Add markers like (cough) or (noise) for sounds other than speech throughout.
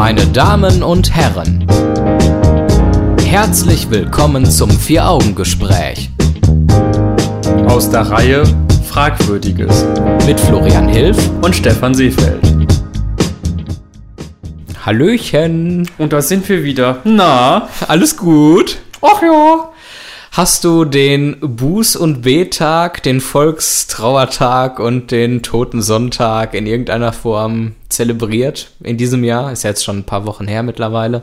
Meine Damen und Herren, herzlich willkommen zum Vier-Augen-Gespräch Aus der Reihe Fragwürdiges mit Florian Hilf. und Stefan Seefeld. Hallöchen, Und da sind wir wieder. Na, alles gut? ach ja. Hast du den Buß- und B-Tag, den Volkstrauertag und den Totensonntag in irgendeiner Form zelebriert in diesem Jahr? Ist ja jetzt schon ein paar Wochen her mittlerweile.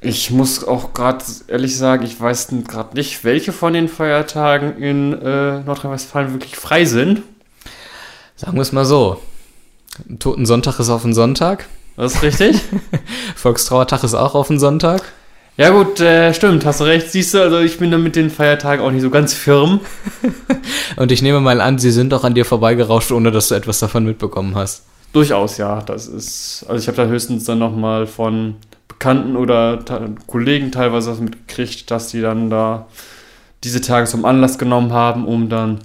Ich muss auch gerade ehrlich sagen, ich weiß gerade nicht, welche von den Feiertagen in äh, Nordrhein-Westfalen wirklich frei sind. Sagen wir es mal so. Totensonntag ist auf den Sonntag. Das ist richtig? (laughs) Volkstrauertag ist auch auf den Sonntag. Ja gut, äh, stimmt, hast du recht. Siehst du, also ich bin da mit den Feiertagen auch nicht so ganz firm. (laughs) Und ich nehme mal an, sie sind auch an dir vorbeigerauscht, ohne dass du etwas davon mitbekommen hast. Durchaus, ja. Das ist, also ich habe da höchstens dann nochmal von Bekannten oder Kollegen teilweise was mitgekriegt, dass die dann da diese Tage zum Anlass genommen haben, um dann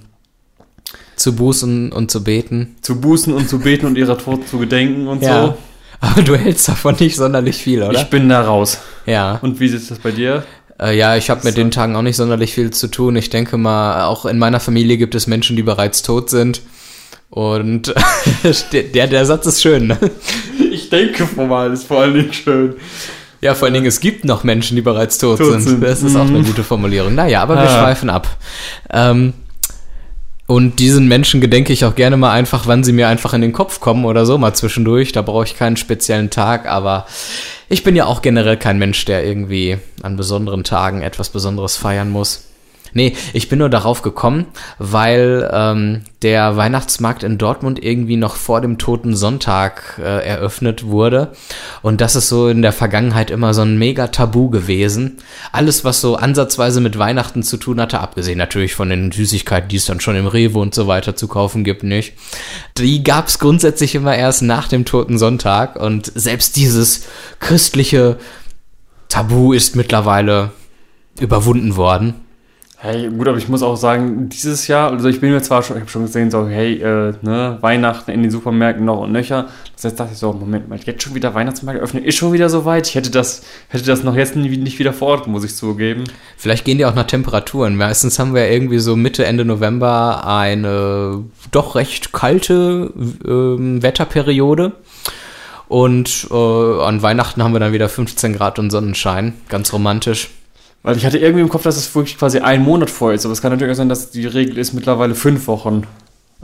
Zu bußen und zu beten. zu bußen und zu beten und ihrer Toten zu gedenken und so. Aber du hältst davon nicht sonderlich viel, oder? Ich bin da raus. ja. Und wie ist das bei dir? Äh, ja, ich habe mit So. den Tagen auch nicht sonderlich viel zu tun. Ich denke mal, auch in meiner Familie gibt es Menschen, die bereits tot sind. Und (laughs) der, der Satz ist schön. Ne? Ich denke formal ist vor allen Dingen schön. Ja, vor allen Dingen, es gibt noch Menschen, die bereits tot, Tot sind. sind. Das ist auch eine Mhm. gute Formulierung. Naja, aber wir Ah. schweifen ab. Ähm, und diesen Menschen gedenke ich auch gerne mal einfach, wann sie mir einfach in den Kopf kommen oder so, mal zwischendurch. Da brauche ich keinen speziellen Tag, aber ich bin ja auch generell kein Mensch, der irgendwie an besonderen Tagen etwas Besonderes feiern muss. Nee, ich bin nur darauf gekommen, weil ähm, der Weihnachtsmarkt in Dortmund irgendwie noch vor dem Toten Sonntag äh, eröffnet wurde. Und das ist so in der Vergangenheit immer so ein mega Tabu gewesen. Alles, was so ansatzweise mit Weihnachten zu tun hatte, abgesehen natürlich von den Süßigkeiten, die es dann schon im Rewe und so weiter zu kaufen gibt, nicht. Die gab es grundsätzlich immer erst nach dem Toten Sonntag. Und selbst dieses christliche Tabu ist mittlerweile überwunden worden. Hey, gut, aber ich muss auch sagen, dieses Jahr, also ich bin mir zwar schon, ich habe schon gesehen, so, hey, äh, ne, Weihnachten in den Supermärkten noch und nöcher. Das heißt, dachte ich so, Moment mal, jetzt schon wieder Weihnachtsmarkt öffnen, ist schon wieder so weit. Ich hätte das, hätte das noch jetzt nicht wieder vor Ort, muss ich zugeben. Vielleicht gehen die auch nach Temperaturen. Meistens haben wir irgendwie so Mitte, Ende November eine doch recht kalte ähm, Wetterperiode. Und äh, an Weihnachten haben wir dann wieder 15 Grad und Sonnenschein. Ganz romantisch. Weil ich hatte irgendwie im Kopf, dass es wirklich quasi ein Monat vorher ist. Aber es kann natürlich auch sein, dass die Regel ist, mittlerweile fünf Wochen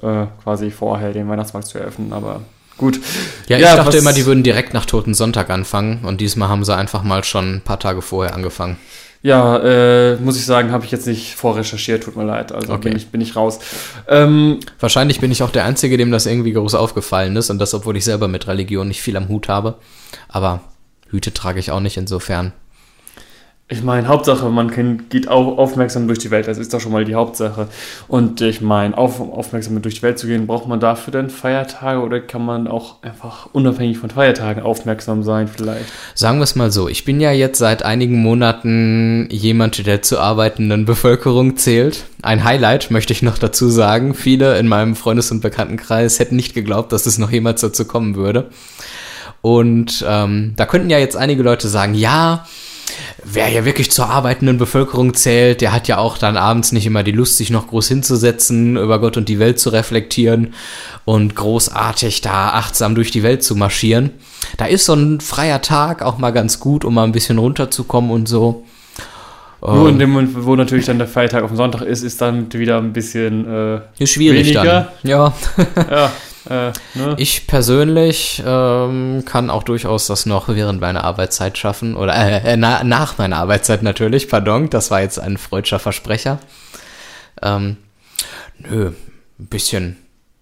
äh, quasi vorher den Weihnachtsmarkt zu eröffnen. Aber gut. Ja, ich dachte was- immer, die würden direkt nach Toten Sonntag anfangen. Und diesmal haben sie einfach mal schon ein paar Tage vorher angefangen. Ja, äh, muss ich sagen, habe ich jetzt nicht vorrecherchiert, tut mir leid. Also Okay. bin, ich, bin ich raus. Ähm, Wahrscheinlich bin ich auch der Einzige, dem das irgendwie groß aufgefallen ist. Und das, obwohl ich selber mit Religion nicht viel am Hut habe. Aber Hüte trage ich auch nicht insofern. Ich meine, Hauptsache, man geht auch aufmerksam durch die Welt. Das ist doch schon mal die Hauptsache. Und ich meine, auf, aufmerksam durch die Welt zu gehen, braucht man dafür dann Feiertage oder kann man auch einfach unabhängig von Feiertagen aufmerksam sein vielleicht? Sagen wir es mal so, ich bin ja jetzt seit einigen Monaten jemand, der zur arbeitenden Bevölkerung zählt. Ein Highlight möchte ich noch dazu sagen. Viele in meinem Freundes- und Bekanntenkreis hätten nicht geglaubt, dass es noch jemals dazu kommen würde. Und ähm, da könnten ja jetzt einige Leute sagen, ja, wer ja wirklich zur arbeitenden Bevölkerung zählt, der hat ja auch dann abends nicht immer die Lust, sich noch groß hinzusetzen, über Gott und die Welt zu reflektieren und großartig da achtsam durch die Welt zu marschieren. Da ist so ein freier Tag auch mal ganz gut, um mal ein bisschen runterzukommen und so. Nur in Ähm, dem Moment, wo natürlich dann der Feiertag auf dem Sonntag ist, ist dann wieder ein bisschen, äh, ist schwierig weniger. dann. Ja, ja, (laughs) äh, ne? ich persönlich ähm, kann auch durchaus das noch während meiner Arbeitszeit schaffen. Oder äh, äh, na, nach meiner Arbeitszeit natürlich, pardon, das war jetzt ein freudscher Versprecher. Ähm, nö, ein bisschen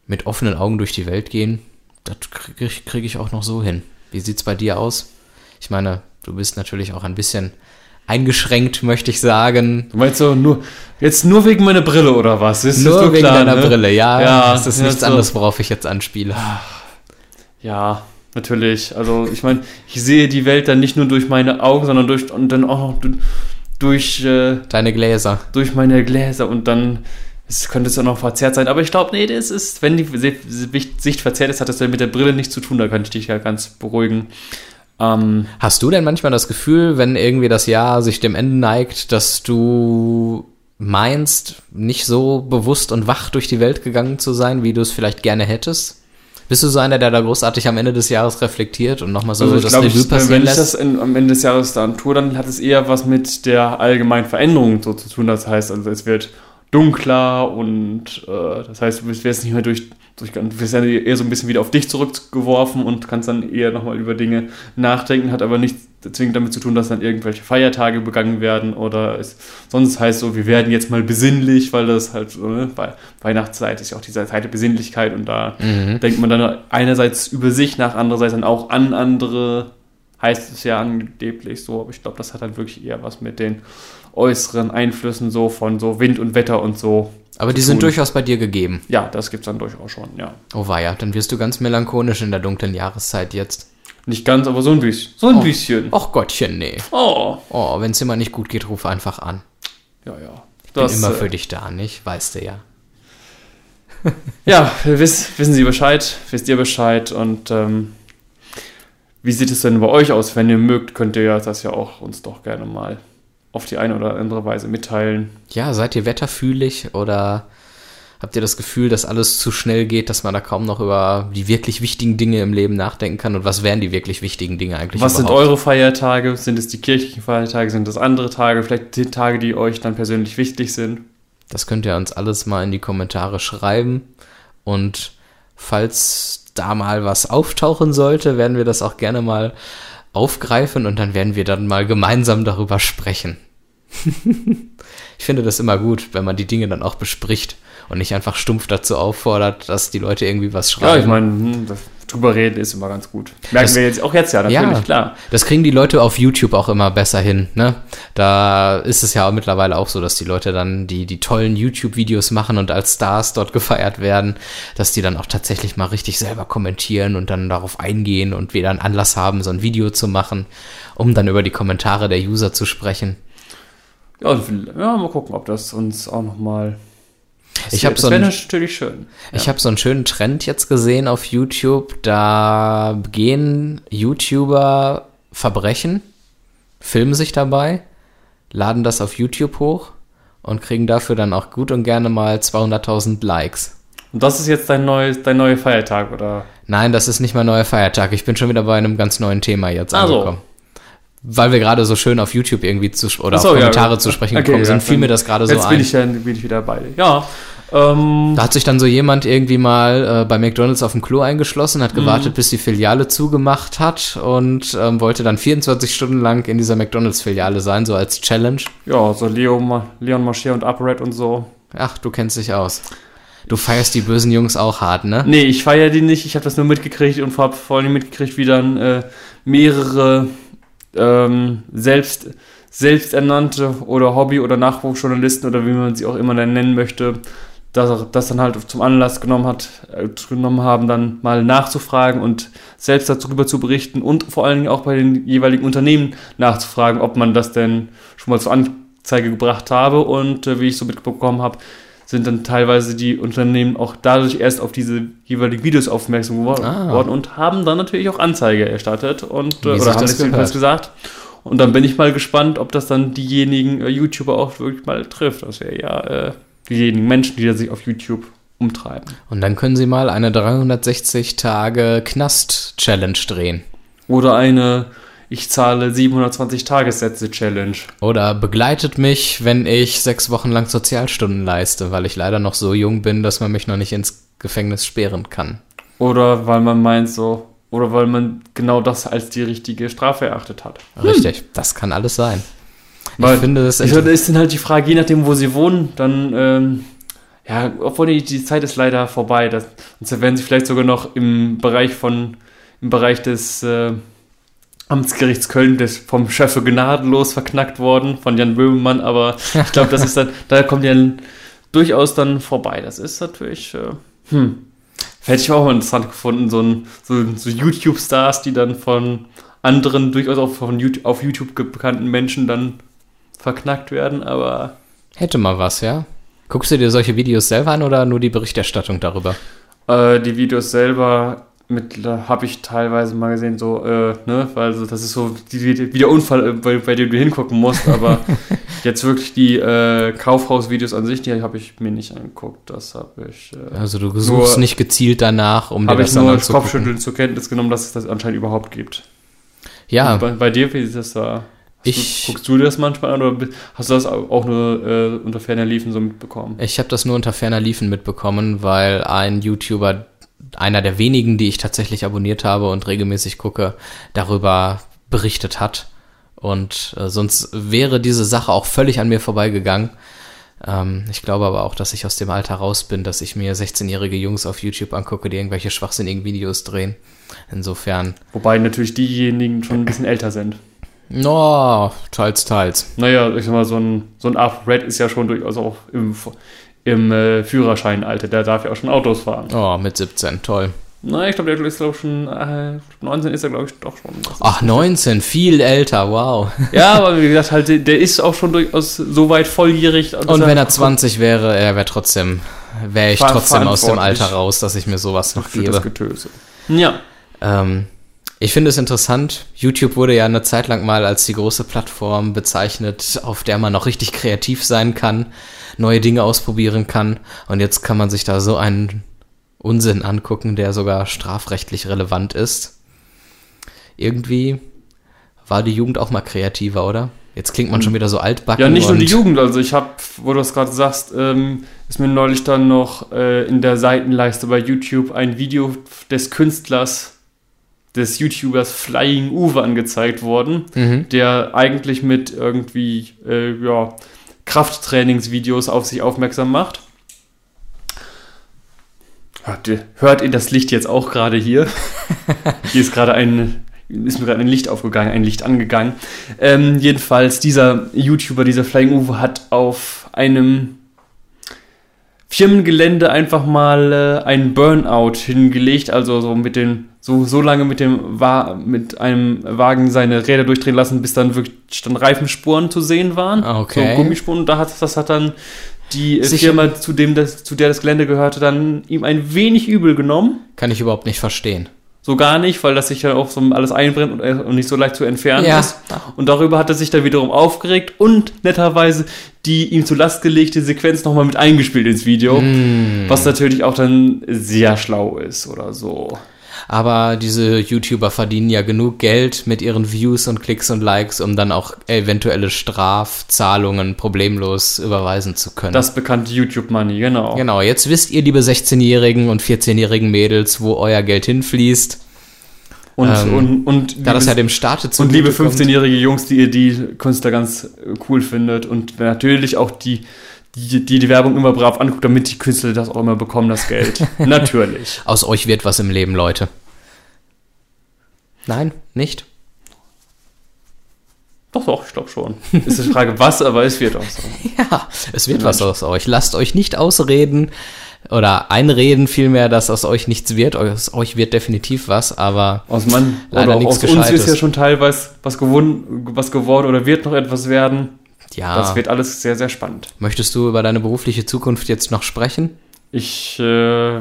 mit offenen Augen durch die Welt gehen, das kriege krieg ich auch noch so hin. Wie sieht's bei dir aus? Ich meine, du bist natürlich auch ein bisschen eingeschränkt, möchte ich sagen. Du meinst so, nur, jetzt nur wegen meiner Brille oder was? Ist, Nur doch wegen klar, deiner ne? Brille, ja. Ja, das ist ja, nichts so. anderes, worauf ich jetzt anspiele. Ja, natürlich. Also ich meine, ich sehe die Welt dann nicht nur durch meine Augen, sondern durch und dann auch noch du- durch, äh, Deine Gläser. durch meine Gläser und dann es könnte es ja noch verzerrt sein, aber ich glaube, nee, das ist, wenn die Sicht verzerrt ist, hat das ja mit der Brille nichts zu tun, da kann ich dich ja ganz beruhigen. Ähm, Hast du denn manchmal das Gefühl, wenn irgendwie das Jahr sich dem Ende neigt, dass du meinst, nicht so bewusst und wach durch die Welt gegangen zu sein, wie du es vielleicht gerne hättest? Bist du so einer, der da großartig am Ende des Jahres reflektiert und nochmal so also das glaub, Revue passieren Wenn ich das in, am Ende des Jahres dann tue, dann hat es eher was mit der allgemeinen Veränderung so zu tun. Das heißt, also es wird dunkler und äh, das heißt, du wirst nicht mehr durch, durch du wirst ja eher so ein bisschen wieder auf dich zurückgeworfen und kannst dann eher nochmal über Dinge nachdenken, hat aber nichts zwingend damit zu tun, dass dann irgendwelche Feiertage begangen werden oder es sonst heißt so, wir werden jetzt mal besinnlich, weil das halt so, ne, weil Weihnachtszeit ist ja auch diese Zeit der Besinnlichkeit und da mhm. denkt man dann einerseits über sich nach, andererseits dann auch an andere, heißt es ja angeblich so, aber ich glaube, das hat halt wirklich eher was mit den äußeren Einflüssen so von so Wind und Wetter und so. Aber die sind durchaus bei dir gegeben. Ja, das gibt's dann durchaus schon, ja. Oh weia, dann wirst du ganz melancholisch in der dunklen Jahreszeit jetzt. Nicht ganz, aber so ein bisschen. So ein oh, bisschen. Ach Gottchen, nee. Oh. Oh, wenn es immer nicht gut geht, ruf einfach an. Ja, ja. Ich das, bin immer äh, für dich da, nicht? Weißt du ja. ja, wiss, wissen Sie Bescheid, wisst ihr Bescheid und ähm, wie sieht es denn bei euch aus? Wenn ihr mögt, könnt ihr das ja auch uns doch gerne mal auf die eine oder andere Weise mitteilen. Ja, seid ihr wetterfühlig oder habt ihr das Gefühl, dass alles zu schnell geht, dass man da kaum noch über die wirklich wichtigen Dinge im Leben nachdenken kann? Und was wären die wirklich wichtigen Dinge eigentlich? Was überhaupt? sind eure Feiertage? Sind es die kirchlichen Feiertage? Sind es andere Tage? Vielleicht die Tage, die euch dann persönlich wichtig sind? Das könnt ihr uns alles mal in die Kommentare schreiben. Und falls da mal was auftauchen sollte, werden wir das auch gerne mal aufgreifen und dann werden wir dann mal gemeinsam darüber sprechen. (laughs) ich finde das immer gut, wenn man die Dinge dann auch bespricht und nicht einfach stumpf dazu auffordert, dass die Leute irgendwie was schreiben. Ja, ich meine, hm, drüber reden ist immer ganz gut. Merken das, wir jetzt auch jetzt ja, natürlich, ja, klar. Das kriegen die Leute auf YouTube auch immer besser hin, ne? Da ist es ja mittlerweile auch so, dass die Leute dann die, die tollen YouTube-Videos machen und als Stars dort gefeiert werden, dass die dann auch tatsächlich mal richtig selber kommentieren und dann darauf eingehen und wieder einen Anlass haben, so ein Video zu machen, um dann über die Kommentare der User zu sprechen. Ja, ja mal gucken, ob das uns auch nochmal ich habe so ein, natürlich schön. Ja. Ich habe so einen schönen Trend jetzt gesehen auf YouTube. Da gehen YouTuber Verbrechen, filmen sich dabei, laden das auf YouTube hoch und kriegen dafür dann auch gut und gerne mal 200.000 Likes. Und das ist jetzt dein, neues, dein neuer Feiertag, oder? Nein, das ist nicht mein neuer Feiertag. Ich bin schon wieder bei einem ganz neuen Thema jetzt also. angekommen. Weil wir gerade so schön auf YouTube irgendwie zu oder so, auf Kommentare ja, zu sprechen okay, gekommen sind, fiel mir das gerade so ein. Jetzt bin ich, bin ich wieder bei dir. Ja, ähm, da hat sich dann so jemand irgendwie mal äh, bei McDonalds auf dem Klo eingeschlossen, hat gewartet, mhm. bis die Filiale zugemacht hat und ähm, wollte dann 24 Stunden lang in dieser McDonalds-Filiale sein, so als Challenge. Ja, so Leo, Leon Mascher und Upright und so. Ach, du kennst dich aus. Du feierst die bösen Jungs auch hart, ne? Nee, ich feiere die nicht. Ich habe das nur mitgekriegt und habe vor allem mitgekriegt, wie dann äh, mehrere ähm, selbst selbsternannte oder Hobby- oder Nachwuchsjournalisten oder wie man sie auch immer nennen möchte, dass er das dann halt zum Anlass genommen hat, äh, genommen haben, dann mal nachzufragen und selbst darüber zu berichten und vor allen Dingen auch bei den jeweiligen Unternehmen nachzufragen, ob man das denn schon mal zur Anzeige gebracht habe und äh, wie ich so mitbekommen habe, sind dann teilweise die Unternehmen auch dadurch erst auf diese jeweiligen Videos aufmerksam geworden ah. und haben dann natürlich auch Anzeige erstattet und äh, oder haben es jedenfalls gesagt. Und dann bin ich mal gespannt, ob das dann diejenigen äh, YouTuber auch wirklich mal trifft. Das wäre ja äh, diejenigen Menschen, die sich auf YouTube umtreiben. Und dann können sie mal eine 360 Tage Knast-Challenge drehen. Oder eine ich zahle 720 Tagessätze Challenge. Oder begleitet mich, wenn ich sechs Wochen lang Sozialstunden leiste, weil ich leider noch so jung bin, dass man mich noch nicht ins Gefängnis sperren kann. Oder weil man meint so, oder weil man genau das als die richtige Strafe erachtet hat. Richtig, hm. das kann alles sein. Weil, ich finde das echt. ist dann halt die Frage, je nachdem, wo sie wohnen, dann, ähm, ja, obwohl die, die Zeit ist leider vorbei. Das, sonst werden sie vielleicht sogar noch im Bereich von, im Bereich des äh, Amtsgerichts Köln des, vom Schöffe gnadenlos verknackt worden, von Jan Böhmermann, aber ich glaube, das ist dann, (laughs) da kommt ja durchaus dann vorbei. Das ist natürlich, äh, hm. Hätte ich auch mal interessant gefunden, so, ein, so, so YouTube-Stars, die dann von anderen, durchaus auch von YouTube, auf YouTube bekannten Menschen dann verknackt werden, aber. Hätte mal was, ja. Guckst du dir solche Videos selber an oder nur die Berichterstattung darüber? Äh, die Videos selber habe ich teilweise mal gesehen, so, äh, ne, weil so, das ist so die, wie der Unfall, äh, bei, bei, dem du hingucken musst, aber (laughs) jetzt wirklich die äh, Kaufhausvideos an sich, die habe ich mir nicht angeguckt, das habe ich. Äh, also du suchst nicht gezielt danach, um dir das ich nur Kopfschütteln zur Kenntnis genommen, dass es das anscheinend überhaupt gibt. Ja. Bei, bei, dir, wie ist das da? Ich, du, guckst du das manchmal an oder hast du das auch nur äh, unter ferner Liefen so mitbekommen? Ich habe das nur unter ferner Liefen mitbekommen, weil ein YouTuber, einer der wenigen, die ich tatsächlich abonniert habe und regelmäßig gucke, darüber berichtet hat. Und äh, sonst wäre diese Sache auch völlig an mir vorbeigegangen. Ähm, ich glaube aber auch, dass ich aus dem Alter raus bin, dass ich mir 16-jährige Jungs auf YouTube angucke, die irgendwelche schwachsinnigen Videos drehen. Insofern. Wobei natürlich diejenigen schon ein bisschen älter sind. No, teils, teils. Naja, ich sag mal, so ein, so ein Red ist ja schon durchaus auch im, im äh, Führerscheinalter. Der darf ja auch schon Autos fahren. Oh, mit 17, toll. Na, ich glaube, der ist, glaube ich, schon, äh, 19 ist er, glaube ich, doch schon. Ach, 19, viel älter, wow. Ja, (laughs) aber wie gesagt, halt, der ist auch schon durchaus so weit volljährig. Und wenn er 20 wäre, er wäre trotzdem, wäre ich trotzdem aus dem Alter raus, dass ich mir sowas noch gebe. Das Getöse. Ja. Ähm, ich finde es interessant. YouTube wurde ja eine Zeit lang mal als die große Plattform bezeichnet, auf der man noch richtig kreativ sein kann, neue Dinge ausprobieren kann. Und jetzt kann man sich da so einen Unsinn angucken, der sogar strafrechtlich relevant ist. Irgendwie war die Jugend auch mal kreativer, oder? Jetzt klingt man schon wieder so altbacken. Ja, nicht nur die Jugend. Also ich habe, wo du das gerade sagst, ähm, ist mir neulich dann noch äh, in der Seitenleiste bei YouTube ein Video des Künstlers des YouTubers Flying Uwe angezeigt worden, mhm. der eigentlich mit irgendwie äh, ja, Krafttrainingsvideos auf sich aufmerksam macht. Hört ihr, hört ihr das Licht jetzt auch gerade hier? (laughs) hier ist gerade ein ist mir gerade ein Licht aufgegangen, ein Licht angegangen. Ähm, jedenfalls, dieser YouTuber, dieser Flying Uwe, hat auf einem Firmengelände einfach mal äh, einen Burnout hingelegt, also so mit den so, so lange mit dem Wa mit einem Wagen seine Räder durchdrehen lassen, bis dann wirklich dann Reifenspuren zu sehen waren. Ah, okay. So Gummispuren. Und da hat, das hat dann die Sicher. Firma, zu, dem das, zu der das Gelände gehörte, dann ihm ein wenig übel genommen. Kann ich überhaupt nicht verstehen. So gar nicht, weil das sich ja auch so alles einbrennt und, äh, nicht so leicht zu entfernen ja. ist. Und darüber hat er sich dann wiederum aufgeregt und netterweise die ihm zu Last gelegte Sequenz nochmal mit eingespielt ins Video. Mm. Was natürlich auch dann sehr schlau ist oder so. Aber diese YouTuber verdienen ja genug Geld mit ihren Views und Klicks und Likes, um dann auch eventuelle Strafzahlungen problemlos überweisen zu können. Das bekannte YouTube-Money, genau. Genau, jetzt wisst ihr, liebe 16-jährigen und 14-jährigen Mädels, wo euer Geld hinfließt. Und, ähm, und, und da das ja dem Staate zu Und liebe 15-jährige Jungs, die ihr die Künstler ganz cool findet und natürlich auch die die, die die Werbung immer brav anguckt, damit die Künstler das auch immer bekommen, das Geld. (laughs) Natürlich. Aus euch wird was im Leben, Leute. Nein, nicht? Doch, doch, ich glaube schon. Ist die Frage, was, aber es wird auch so. (laughs) ja, es wird was aus euch. Lasst euch nicht ausreden oder einreden vielmehr, dass aus euch nichts wird. Aus euch wird definitiv was, aber aus man leider oder nichts aus uns ist ja schon teilweise was, gewonnen, was geworden oder wird noch etwas werden. Ja. Das wird alles sehr, sehr spannend. Möchtest du über deine berufliche Zukunft jetzt noch sprechen? Ich äh,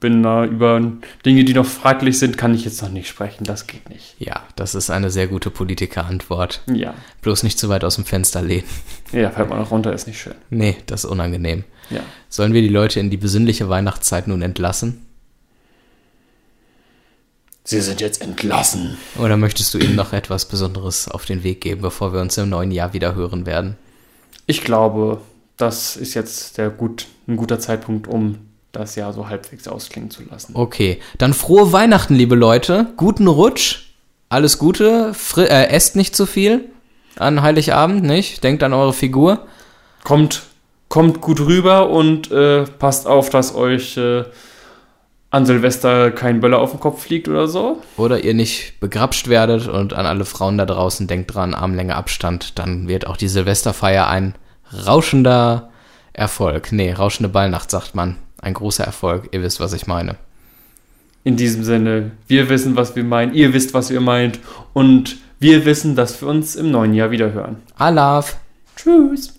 bin da über Dinge, die noch fraglich sind, kann ich jetzt noch nicht sprechen. Das geht nicht. Ja, das ist eine sehr gute Politikerantwort. Ja. Bloß nicht zu weit aus dem Fenster lehnen. Ja, fällt man noch runter, ist nicht schön. Nee, das ist unangenehm. Ja. Sollen wir die Leute in die besinnliche Weihnachtszeit nun entlassen? Sie sind jetzt entlassen. Oder möchtest du ihnen noch etwas Besonderes auf den Weg geben, bevor wir uns im neuen Jahr wieder hören werden? Ich glaube, das ist jetzt der gut, ein guter Zeitpunkt, um das Jahr so halbwegs ausklingen zu lassen. Okay, dann frohe Weihnachten, liebe Leute. Guten Rutsch. Alles Gute. Fri äh, esst nicht zu viel an Heiligabend, nicht? Denkt an eure Figur. Kommt, kommt gut rüber und äh, passt auf, dass euch äh, an Silvester kein Böller auf den Kopf fliegt oder so. Oder ihr nicht begrapscht werdet und an alle Frauen da draußen denkt dran, Armlänge Abstand, dann wird auch die Silvesterfeier ein rauschender Erfolg. Nee, rauschende Ballnacht sagt man. Ein großer Erfolg. Ihr wisst, was ich meine. In diesem Sinne, wir wissen, was wir meinen, ihr wisst, was ihr meint und wir wissen, dass wir uns im neuen Jahr wieder hören. Alaf. Tschüss.